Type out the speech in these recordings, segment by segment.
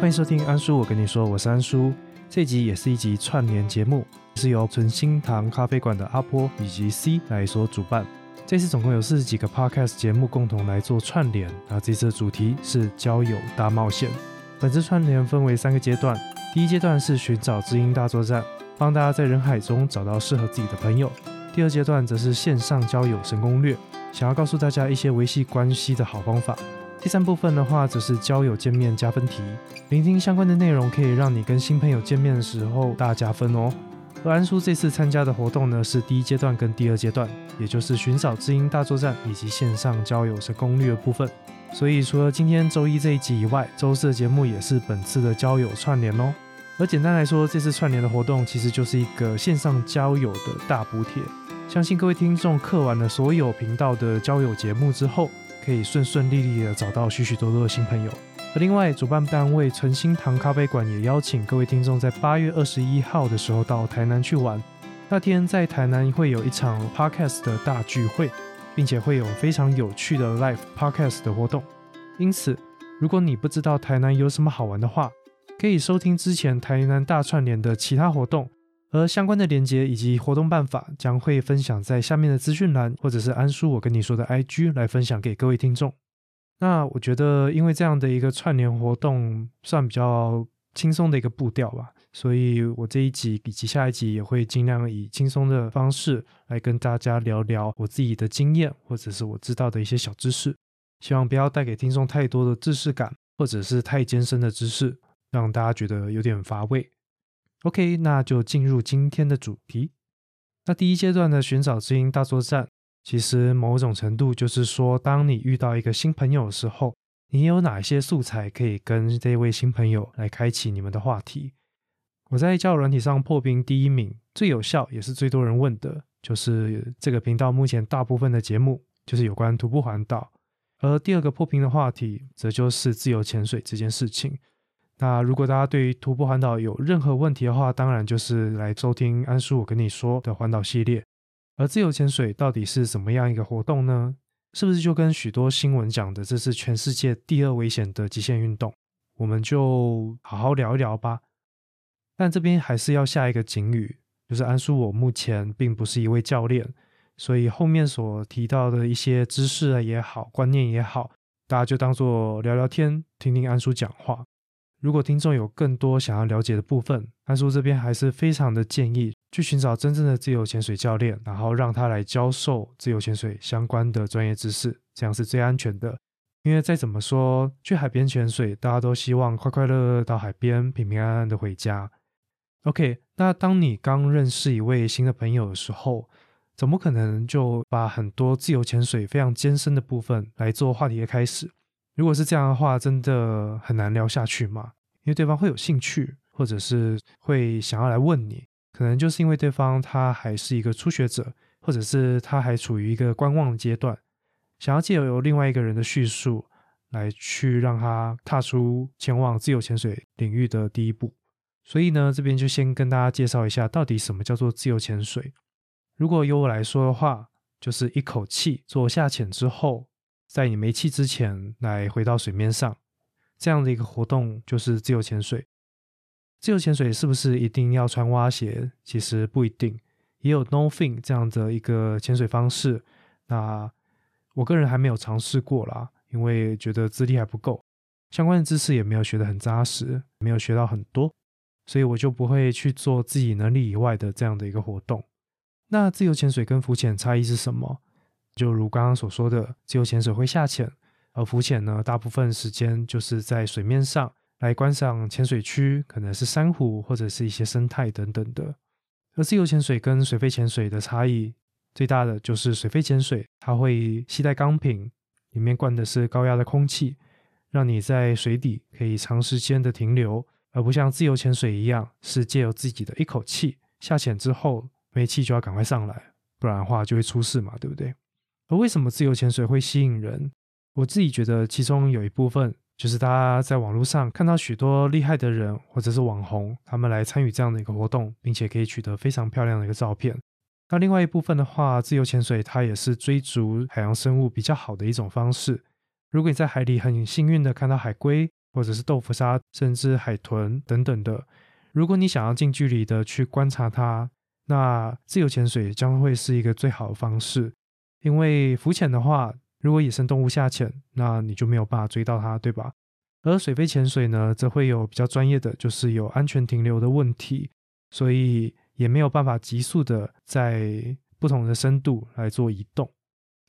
欢迎收听安叔，我跟你说，我是安叔。这集也是一集串联节目，是由纯心堂咖啡馆的阿波以及 C 来所主办。这次总共有四十几个 Podcast 节目共同来做串联。那这次的主题是交友大冒险。本次串联分为三个阶段，第一阶段是寻找知音大作战，帮大家在人海中找到适合自己的朋友。第二阶段则是线上交友神攻略，想要告诉大家一些维系关系的好方法。第三部分的话，则是交友见面加分题，聆听相关的内容，可以让你跟新朋友见面的时候大加分哦。而安叔这次参加的活动呢，是第一阶段跟第二阶段，也就是寻找知音大作战以及线上交友是攻略部分。所以除了今天周一这一集以外，周四的节目也是本次的交友串联哦。而简单来说，这次串联的活动其实就是一个线上交友的大补贴。相信各位听众刻完了所有频道的交友节目之后。可以顺顺利利的找到许许多多的新朋友。而另外，主办单位诚心堂咖啡馆也邀请各位听众在八月二十一号的时候到台南去玩。那天在台南会有一场 podcast 的大聚会，并且会有非常有趣的 live podcast 的活动。因此，如果你不知道台南有什么好玩的话，可以收听之前台南大串联的其他活动。而相关的链接以及活动办法将会分享在下面的资讯栏，或者是安叔我跟你说的 IG 来分享给各位听众。那我觉得，因为这样的一个串联活动算比较轻松的一个步调吧，所以我这一集以及下一集也会尽量以轻松的方式来跟大家聊聊我自己的经验，或者是我知道的一些小知识，希望不要带给听众太多的知识感，或者是太艰深的知识，让大家觉得有点乏味。OK，那就进入今天的主题。那第一阶段的寻找知音大作战，其实某种程度就是说，当你遇到一个新朋友的时候，你有哪些素材可以跟这位新朋友来开启你们的话题？我在交友软体上破冰第一名，最有效也是最多人问的，就是这个频道目前大部分的节目就是有关徒步环岛。而第二个破冰的话题，则就是自由潜水这件事情。那如果大家对于徒步环岛有任何问题的话，当然就是来收听安叔我跟你说的环岛系列。而自由潜水到底是怎么样一个活动呢？是不是就跟许多新闻讲的，这是全世界第二危险的极限运动？我们就好好聊一聊吧。但这边还是要下一个警语，就是安叔我目前并不是一位教练，所以后面所提到的一些知识也好，观念也好，大家就当做聊聊天，听听安叔讲话。如果听众有更多想要了解的部分，安叔这边还是非常的建议去寻找真正的自由潜水教练，然后让他来教授自由潜水相关的专业知识，这样是最安全的。因为再怎么说，去海边潜水，大家都希望快快乐乐到海边，平平安安的回家。OK，那当你刚认识一位新的朋友的时候，怎么可能就把很多自由潜水非常艰深的部分来做话题的开始？如果是这样的话，真的很难聊下去嘛？因为对方会有兴趣，或者是会想要来问你，可能就是因为对方他还是一个初学者，或者是他还处于一个观望阶段，想要借由另外一个人的叙述来去让他踏出前往自由潜水领域的第一步。所以呢，这边就先跟大家介绍一下，到底什么叫做自由潜水。如果由我来说的话，就是一口气做下潜之后。在你没气之前来回到水面上，这样的一个活动就是自由潜水。自由潜水是不是一定要穿蛙鞋？其实不一定，也有 no fin 这样的一个潜水方式。那我个人还没有尝试过啦，因为觉得资历还不够，相关的知识也没有学得很扎实，没有学到很多，所以我就不会去做自己能力以外的这样的一个活动。那自由潜水跟浮潜差异是什么？就如刚刚所说的，自由潜水会下潜，而浮潜呢，大部分时间就是在水面上来观赏潜水区，可能是珊瑚或者是一些生态等等的。而自由潜水跟水肺潜水的差异最大的就是水肺潜水，它会携带钢瓶，里面灌的是高压的空气，让你在水底可以长时间的停留，而不像自由潜水一样，是借由自己的一口气下潜之后没气就要赶快上来，不然的话就会出事嘛，对不对？而为什么自由潜水会吸引人？我自己觉得其中有一部分就是大家在网络上看到许多厉害的人或者是网红，他们来参与这样的一个活动，并且可以取得非常漂亮的一个照片。那另外一部分的话，自由潜水它也是追逐海洋生物比较好的一种方式。如果你在海里很幸运的看到海龟，或者是豆腐鲨，甚至海豚等等的。如果你想要近距离的去观察它，那自由潜水将会是一个最好的方式。因为浮潜的话，如果野生动物下潜，那你就没有办法追到它，对吧？而水肺潜水呢，则会有比较专业的，就是有安全停留的问题，所以也没有办法急速的在不同的深度来做移动。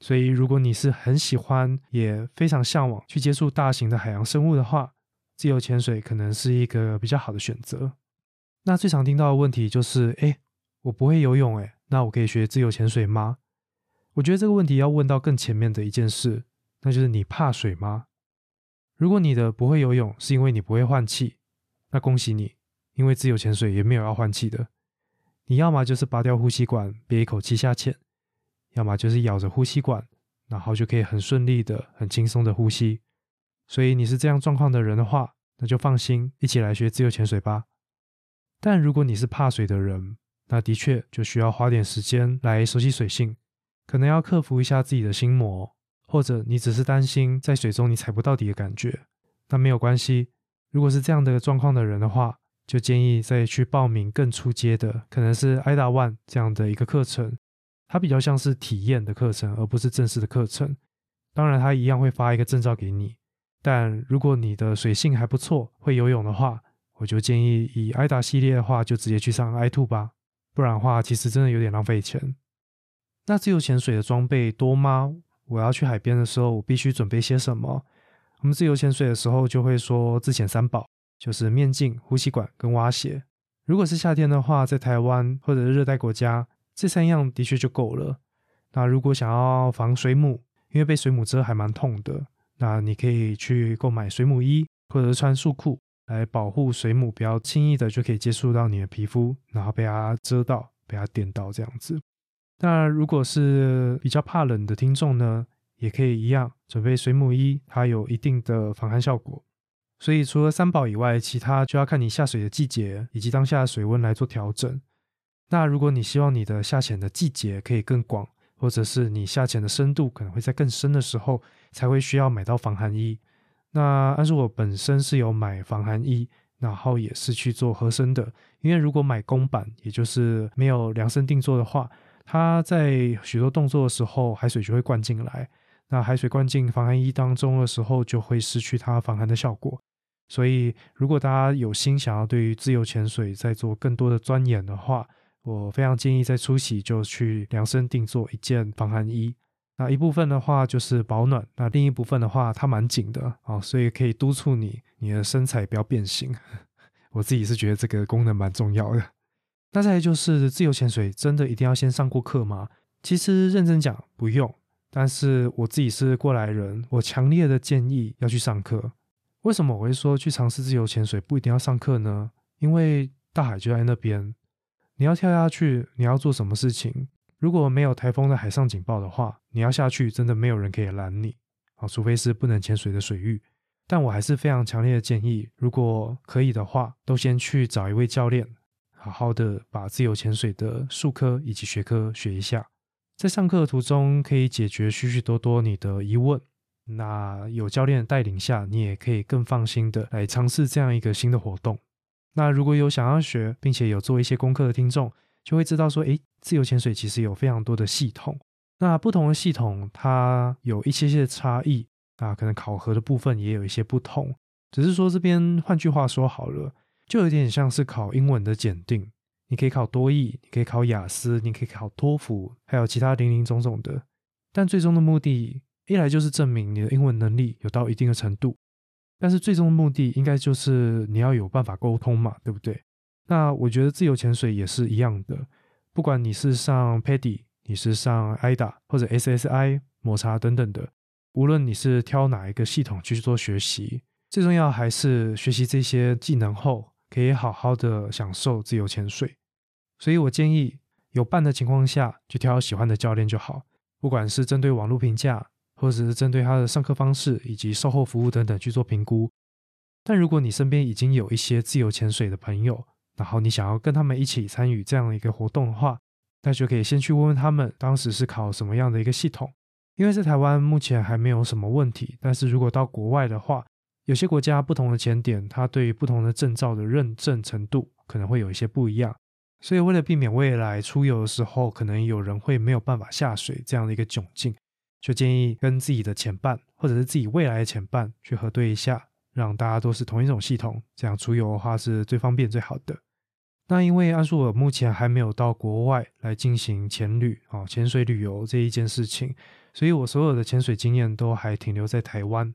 所以，如果你是很喜欢，也非常向往去接触大型的海洋生物的话，自由潜水可能是一个比较好的选择。那最常听到的问题就是：哎，我不会游泳，哎，那我可以学自由潜水吗？我觉得这个问题要问到更前面的一件事，那就是你怕水吗？如果你的不会游泳是因为你不会换气，那恭喜你，因为自由潜水也没有要换气的。你要么就是拔掉呼吸管憋一口气下潜，要么就是咬着呼吸管，然后就可以很顺利的、很轻松的呼吸。所以你是这样状况的人的话，那就放心，一起来学自由潜水吧。但如果你是怕水的人，那的确就需要花点时间来熟悉水性。可能要克服一下自己的心魔，或者你只是担心在水中你踩不到底的感觉，那没有关系。如果是这样的状况的人的话，就建议再去报名更出阶的，可能是 IDA One 这样的一个课程，它比较像是体验的课程，而不是正式的课程。当然，它一样会发一个证照给你。但如果你的水性还不错，会游泳的话，我就建议以 IDA 系列的话，就直接去上 I Two 吧。不然的话，其实真的有点浪费钱。那自由潜水的装备多吗？我要去海边的时候，我必须准备些什么？我们自由潜水的时候就会说自潜三宝，就是面镜、呼吸管跟蛙鞋。如果是夏天的话，在台湾或者是热带国家，这三样的确就够了。那如果想要防水母，因为被水母蛰还蛮痛的，那你可以去购买水母衣，或者是穿束裤来保护水母，不要轻易的就可以接触到你的皮肤，然后被它蛰到、被它电到这样子。那如果是比较怕冷的听众呢，也可以一样准备水母衣，它有一定的防寒效果。所以除了三宝以外，其他就要看你下水的季节以及当下的水温来做调整。那如果你希望你的下潜的季节可以更广，或者是你下潜的深度可能会在更深的时候，才会需要买到防寒衣。那按说我本身是有买防寒衣，然后也是去做合身的，因为如果买公版，也就是没有量身定做的话。它在许多动作的时候，海水就会灌进来。那海水灌进防寒衣当中的时候，就会失去它防寒的效果。所以，如果大家有心想要对于自由潜水再做更多的钻研的话，我非常建议在初期就去量身定做一件防寒衣。那一部分的话就是保暖，那另一部分的话它蛮紧的啊，所以可以督促你你的身材不要变形。我自己是觉得这个功能蛮重要的。那再来就是自由潜水，真的一定要先上过课吗？其实认真讲不用，但是我自己是过来人，我强烈的建议要去上课。为什么我会说去尝试自由潜水不一定要上课呢？因为大海就在那边，你要跳下去，你要做什么事情？如果没有台风的海上警报的话，你要下去真的没有人可以拦你啊，除非是不能潜水的水域。但我还是非常强烈的建议，如果可以的话，都先去找一位教练。好好的把自由潜水的术科以及学科学一下，在上课的途中可以解决许许多多你的疑问。那有教练带领下，你也可以更放心的来尝试这样一个新的活动。那如果有想要学并且有做一些功课的听众，就会知道说，诶，自由潜水其实有非常多的系统。那不同的系统它有一些些差异，啊，可能考核的部分也有一些不同。只是说这边换句话说好了。就有点像是考英文的检定，你可以考多译，你可以考雅思，你可以考托福，还有其他零零总总的。但最终的目的，一来就是证明你的英文能力有到一定的程度，但是最终的目的应该就是你要有办法沟通嘛，对不对？那我觉得自由潜水也是一样的，不管你是上 PADI，你是上 IDA 或者 SSI 抹茶等等的，无论你是挑哪一个系统去做学习，最重要还是学习这些技能后。可以好好的享受自由潜水，所以我建议有伴的情况下，就挑喜欢的教练就好。不管是针对网络评价，或者是针对他的上课方式以及售后服务等等去做评估。但如果你身边已经有一些自由潜水的朋友，然后你想要跟他们一起参与这样的一个活动的话，那就可以先去问问他们当时是考什么样的一个系统。因为在台湾目前还没有什么问题，但是如果到国外的话，有些国家不同的潜点，它对于不同的证照的认证程度可能会有一些不一样。所以为了避免未来出游的时候，可能有人会没有办法下水这样的一个窘境，就建议跟自己的前伴或者是自己未来的前伴去核对一下，让大家都是同一种系统，这样出游的话是最方便最好的。那因为安叔我目前还没有到国外来进行潜旅啊潜水旅游这一件事情，所以我所有的潜水经验都还停留在台湾。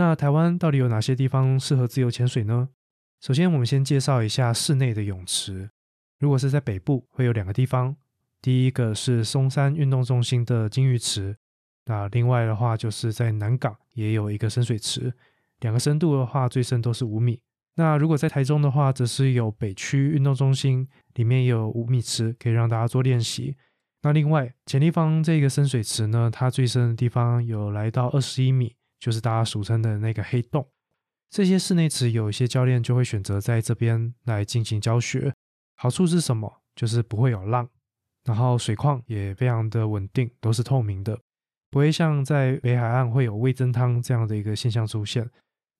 那台湾到底有哪些地方适合自由潜水呢？首先，我们先介绍一下室内的泳池。如果是在北部，会有两个地方。第一个是松山运动中心的金鱼池，那另外的话就是在南港也有一个深水池，两个深度的话最深都是五米。那如果在台中的话，则是有北区运动中心，里面有五米池可以让大家做练习。那另外前地方这个深水池呢，它最深的地方有来到二十一米，就是大家俗称的那个黑洞。这些室内池有一些教练就会选择在这边来进行教学。好处是什么？就是不会有浪，然后水况也非常的稳定，都是透明的，不会像在北海岸会有味增汤这样的一个现象出现。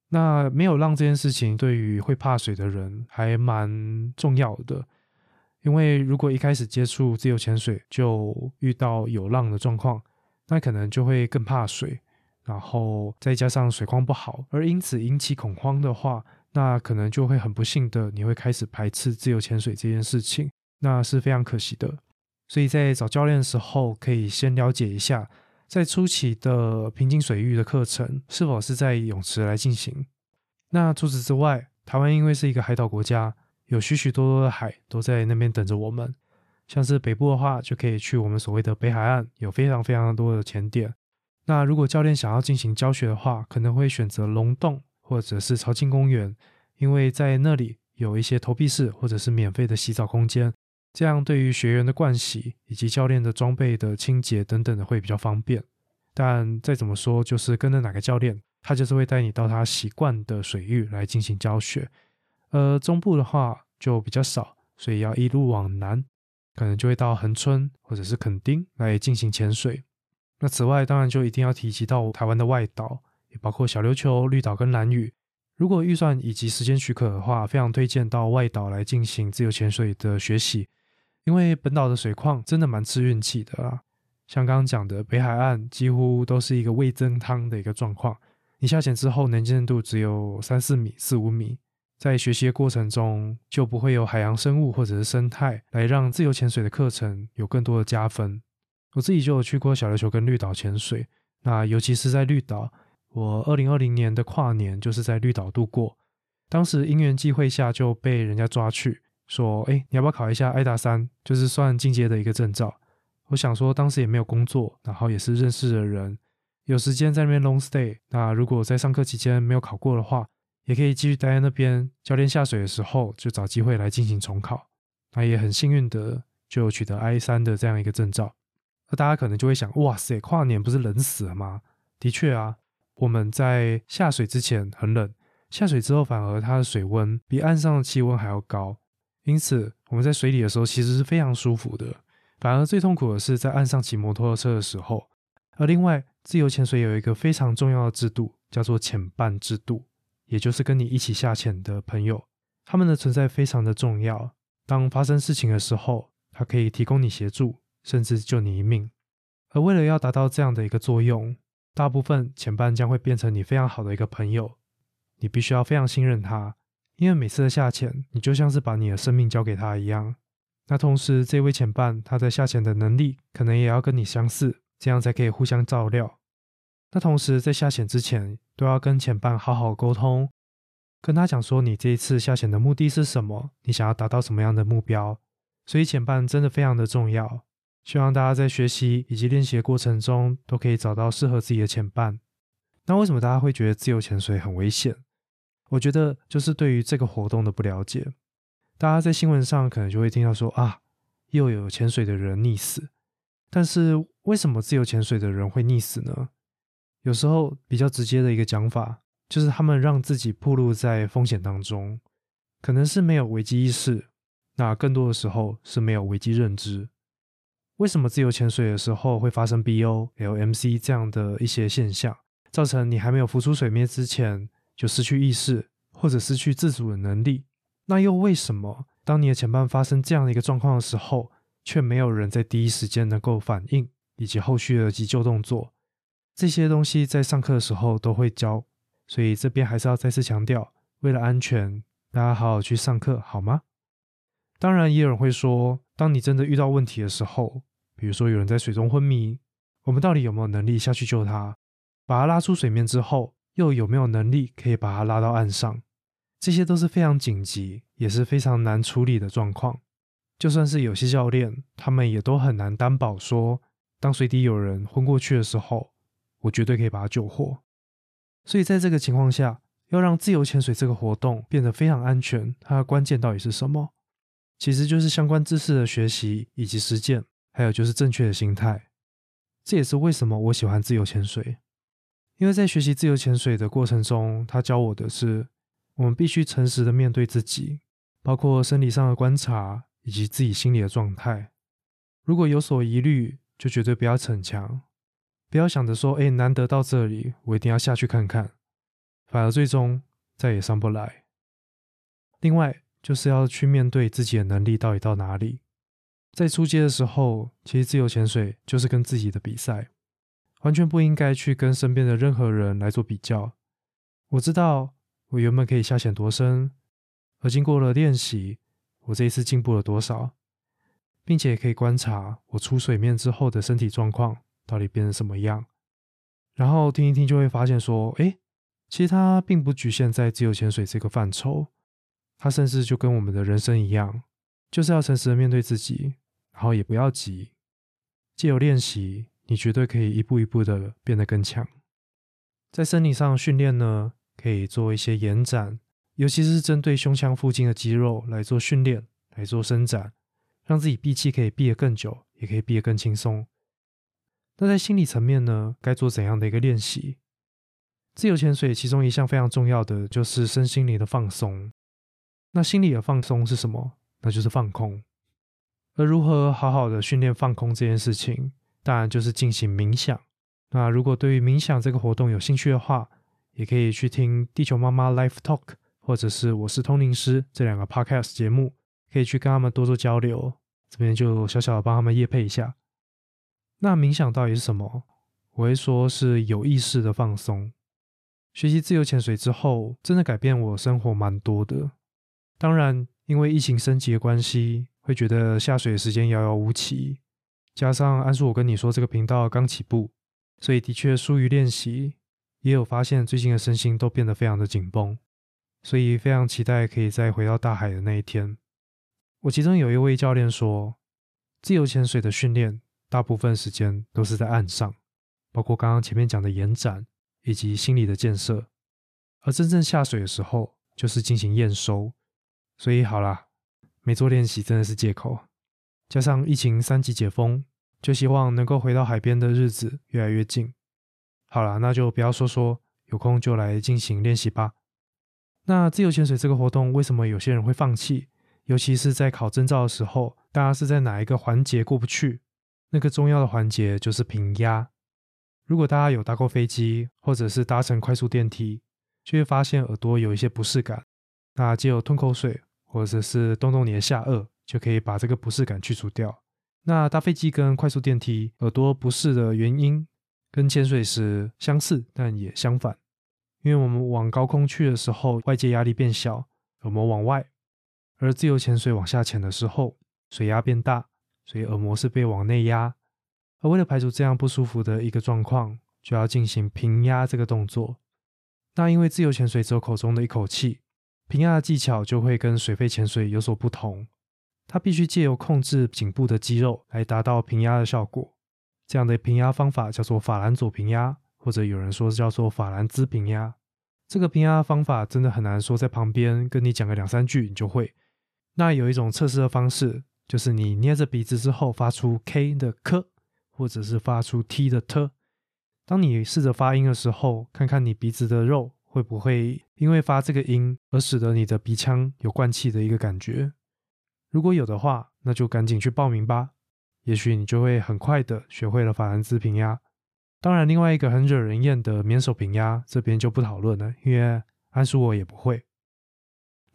那没有浪这件事情，对于会怕水的人还蛮重要的，因为如果一开始接触自由潜水就遇到有浪的状况，那可能就会更怕水，然后再加上水况不好，而因此引起恐慌的话。那可能就会很不幸的，你会开始排斥自由潜水这件事情，那是非常可惜的。所以在找教练的时候，可以先了解一下，在初期的平静水域的课程是否是在泳池来进行。那除此之外，台湾因为是一个海岛国家，有许许多多的海都在那边等着我们。像是北部的话，就可以去我们所谓的北海岸，有非常非常多的潜点。那如果教练想要进行教学的话，可能会选择龙洞。或者是朝庆公园，因为在那里有一些投币式或者是免费的洗澡空间，这样对于学员的盥洗以及教练的装备的清洁等等的会比较方便。但再怎么说，就是跟着哪个教练，他就是会带你到他习惯的水域来进行教学。而中部的话就比较少，所以要一路往南，可能就会到恒春或者是垦丁来进行潜水。那此外，当然就一定要提及到台湾的外岛。也包括小琉球、绿岛跟蓝屿。如果预算以及时间许可的话，非常推荐到外岛来进行自由潜水的学习，因为本岛的水况真的蛮吃运气的啦。像刚刚讲的，北海岸几乎都是一个味增汤的一个状况。你下潜之后，能见度只有三四米、四五米，在学习的过程中就不会有海洋生物或者是生态来让自由潜水的课程有更多的加分。我自己就有去过小琉球跟绿岛潜水，那尤其是在绿岛。我二零二零年的跨年就是在绿岛度过，当时因缘际会下就被人家抓去，说：“哎，你要不要考一下爱达三，就是算进阶的一个证照？”我想说，当时也没有工作，然后也是认识的人，有时间在那边 long stay。那如果在上课期间没有考过的话，也可以继续待在那边。教练下水的时候就找机会来进行重考。那也很幸运的就取得 I 三的这样一个证照。那大家可能就会想：哇塞，跨年不是冷死了吗？的确啊。我们在下水之前很冷，下水之后反而它的水温比岸上的气温还要高，因此我们在水里的时候其实是非常舒服的。反而最痛苦的是在岸上骑摩托车的时候。而另外，自由潜水有一个非常重要的制度，叫做潜伴制度，也就是跟你一起下潜的朋友，他们的存在非常的重要。当发生事情的时候，他可以提供你协助，甚至救你一命。而为了要达到这样的一个作用，大部分前半将会变成你非常好的一个朋友，你必须要非常信任他，因为每次的下潜，你就像是把你的生命交给他一样。那同时，这位前伴他在下潜的能力可能也要跟你相似，这样才可以互相照料。那同时，在下潜之前，都要跟前伴好好沟通，跟他讲说你这一次下潜的目的是什么，你想要达到什么样的目标。所以前伴真的非常的重要。希望大家在学习以及练习的过程中，都可以找到适合自己的潜伴。那为什么大家会觉得自由潜水很危险？我觉得就是对于这个活动的不了解。大家在新闻上可能就会听到说啊，又有潜水的人溺死。但是为什么自由潜水的人会溺死呢？有时候比较直接的一个讲法，就是他们让自己暴露在风险当中，可能是没有危机意识，那更多的时候是没有危机认知。为什么自由潜水的时候会发生 BO、LMC 这样的一些现象，造成你还没有浮出水面之前就失去意识或者失去自主的能力。那又为什么当你的前半发生这样的一个状况的时候，却没有人在第一时间能够反应以及后续的急救动作？这些东西在上课的时候都会教，所以这边还是要再次强调，为了安全，大家好好去上课好吗？当然，也有人会说，当你真的遇到问题的时候，比如说有人在水中昏迷，我们到底有没有能力下去救他？把他拉出水面之后，又有没有能力可以把他拉到岸上？这些都是非常紧急，也是非常难处理的状况。就算是有些教练，他们也都很难担保说，当水底有人昏过去的时候，我绝对可以把他救活。所以在这个情况下，要让自由潜水这个活动变得非常安全，它的关键到底是什么？其实就是相关知识的学习以及实践，还有就是正确的心态。这也是为什么我喜欢自由潜水。因为在学习自由潜水的过程中，他教我的是，我们必须诚实的面对自己，包括生理上的观察以及自己心理的状态。如果有所疑虑，就绝对不要逞强，不要想着说，哎，难得到这里，我一定要下去看看，反而最终再也上不来。另外，就是要去面对自己的能力到底到哪里。在初阶的时候，其实自由潜水就是跟自己的比赛。完全不应该去跟身边的任何人来做比较。我知道我原本可以下潜多深，而经过了练习，我这一次进步了多少，并且可以观察我出水面之后的身体状况到底变成什么样。然后听一听就会发现说，哎，其实它并不局限在自由潜水这个范畴，它甚至就跟我们的人生一样，就是要诚实的面对自己，然后也不要急，借由练习。你绝对可以一步一步的变得更强。在生理上训练呢，可以做一些延展，尤其是针对胸腔附近的肌肉来做训练，来做伸展，让自己闭气可以闭得更久，也可以闭得更轻松。那在心理层面呢，该做怎样的一个练习？自由潜水其中一项非常重要的就是身心灵的放松。那心理的放松是什么？那就是放空。而如何好好的训练放空这件事情？当然就是进行冥想。那如果对于冥想这个活动有兴趣的话，也可以去听地球妈妈 Life Talk，或者是我是通灵师这两个 Podcast 节目，可以去跟他们多做交流。这边就小小的帮他们夜配一下。那冥想到底是什么？我会说是有意识的放松。学习自由潜水之后，真的改变我生活蛮多的。当然，因为疫情升级的关系，会觉得下水的时间遥遥无期。加上安叔，我跟你说，这个频道刚起步，所以的确疏于练习，也有发现最近的身心都变得非常的紧绷，所以非常期待可以再回到大海的那一天。我其中有一位教练说，自由潜水的训练大部分时间都是在岸上，包括刚刚前面讲的延展以及心理的建设，而真正下水的时候就是进行验收。所以好啦，没做练习真的是借口。加上疫情三级解封，就希望能够回到海边的日子越来越近。好了，那就不要说说，有空就来进行练习吧。那自由潜水这个活动，为什么有些人会放弃？尤其是在考证照的时候，大家是在哪一个环节过不去？那个重要的环节就是平压。如果大家有搭过飞机，或者是搭乘快速电梯，就会发现耳朵有一些不适感。那借由吞口水，或者是动动你的下颚。就可以把这个不适感去除掉。那搭飞机跟快速电梯耳朵不适的原因，跟潜水时相似，但也相反。因为我们往高空去的时候，外界压力变小，耳膜往外；而自由潜水往下潜的时候，水压变大，所以耳膜是被往内压。而为了排除这样不舒服的一个状况，就要进行平压这个动作。那因为自由潜水只有口中的一口气，平压的技巧就会跟水肺潜水有所不同。它必须借由控制颈部的肌肉来达到平压的效果。这样的平压方法叫做法兰佐平压，或者有人说是叫做法兰兹平压。这个平压方法真的很难说，在旁边跟你讲个两三句你就会。那有一种测试的方式，就是你捏着鼻子之后发出 K 的科，或者是发出 T 的 T。当你试着发音的时候，看看你鼻子的肉会不会因为发这个音而使得你的鼻腔有灌气的一个感觉。如果有的话，那就赶紧去报名吧。也许你就会很快的学会了法兰兹平压。当然，另外一个很惹人厌的免手平压，这边就不讨论了，因为安叔我也不会。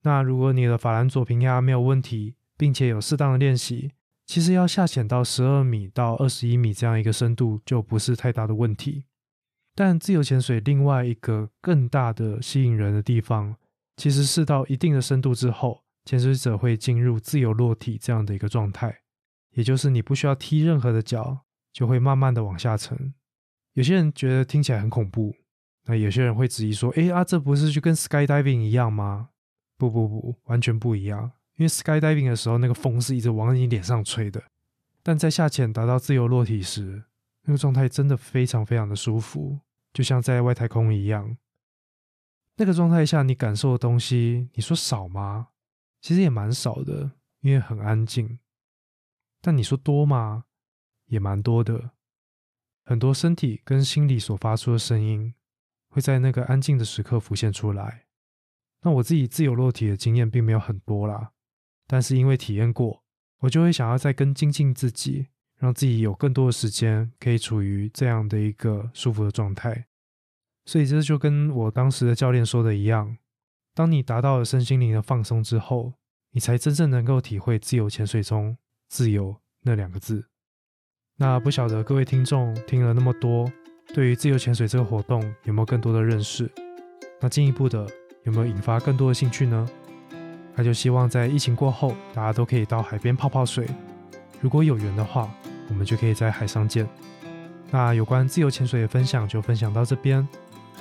那如果你的法兰佐平压没有问题，并且有适当的练习，其实要下潜到十二米到二十一米这样一个深度就不是太大的问题。但自由潜水另外一个更大的吸引人的地方，其实是到一定的深度之后，潜水者会进入自由落体这样的一个状态，也就是你不需要踢任何的脚，就会慢慢的往下沉。有些人觉得听起来很恐怖，那有些人会质疑说：“哎啊，这不是就跟 skydiving 一样吗？”不不不，完全不一样。因为 skydiving 的时候，那个风是一直往你脸上吹的，但在下潜达到自由落体时，那个状态真的非常非常的舒服，就像在外太空一样。那个状态下，你感受的东西，你说少吗？其实也蛮少的，因为很安静。但你说多吗？也蛮多的。很多身体跟心理所发出的声音，会在那个安静的时刻浮现出来。那我自己自由落体的经验并没有很多啦，但是因为体验过，我就会想要再更精进自己，让自己有更多的时间可以处于这样的一个舒服的状态。所以这就跟我当时的教练说的一样，当你达到了身心灵的放松之后，你才真正能够体会自由潜水中“自由”那两个字。那不晓得各位听众听了那么多，对于自由潜水这个活动有没有更多的认识？那进一步的。有没有引发更多的兴趣呢？那就希望在疫情过后，大家都可以到海边泡泡水。如果有缘的话，我们就可以在海上见。那有关自由潜水的分享就分享到这边。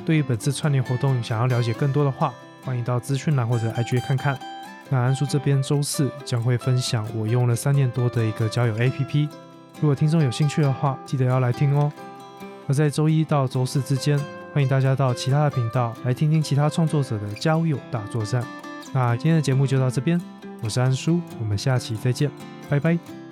对于本次串联活动想要了解更多的话，欢迎到资讯栏或者 IG 看看。那安叔这边周四将会分享我用了三年多的一个交友 APP。如果听众有兴趣的话，记得要来听哦。而在周一到周四之间。欢迎大家到其他的频道来听听其他创作者的交友大作战。那今天的节目就到这边，我是安叔，我们下期再见，拜拜。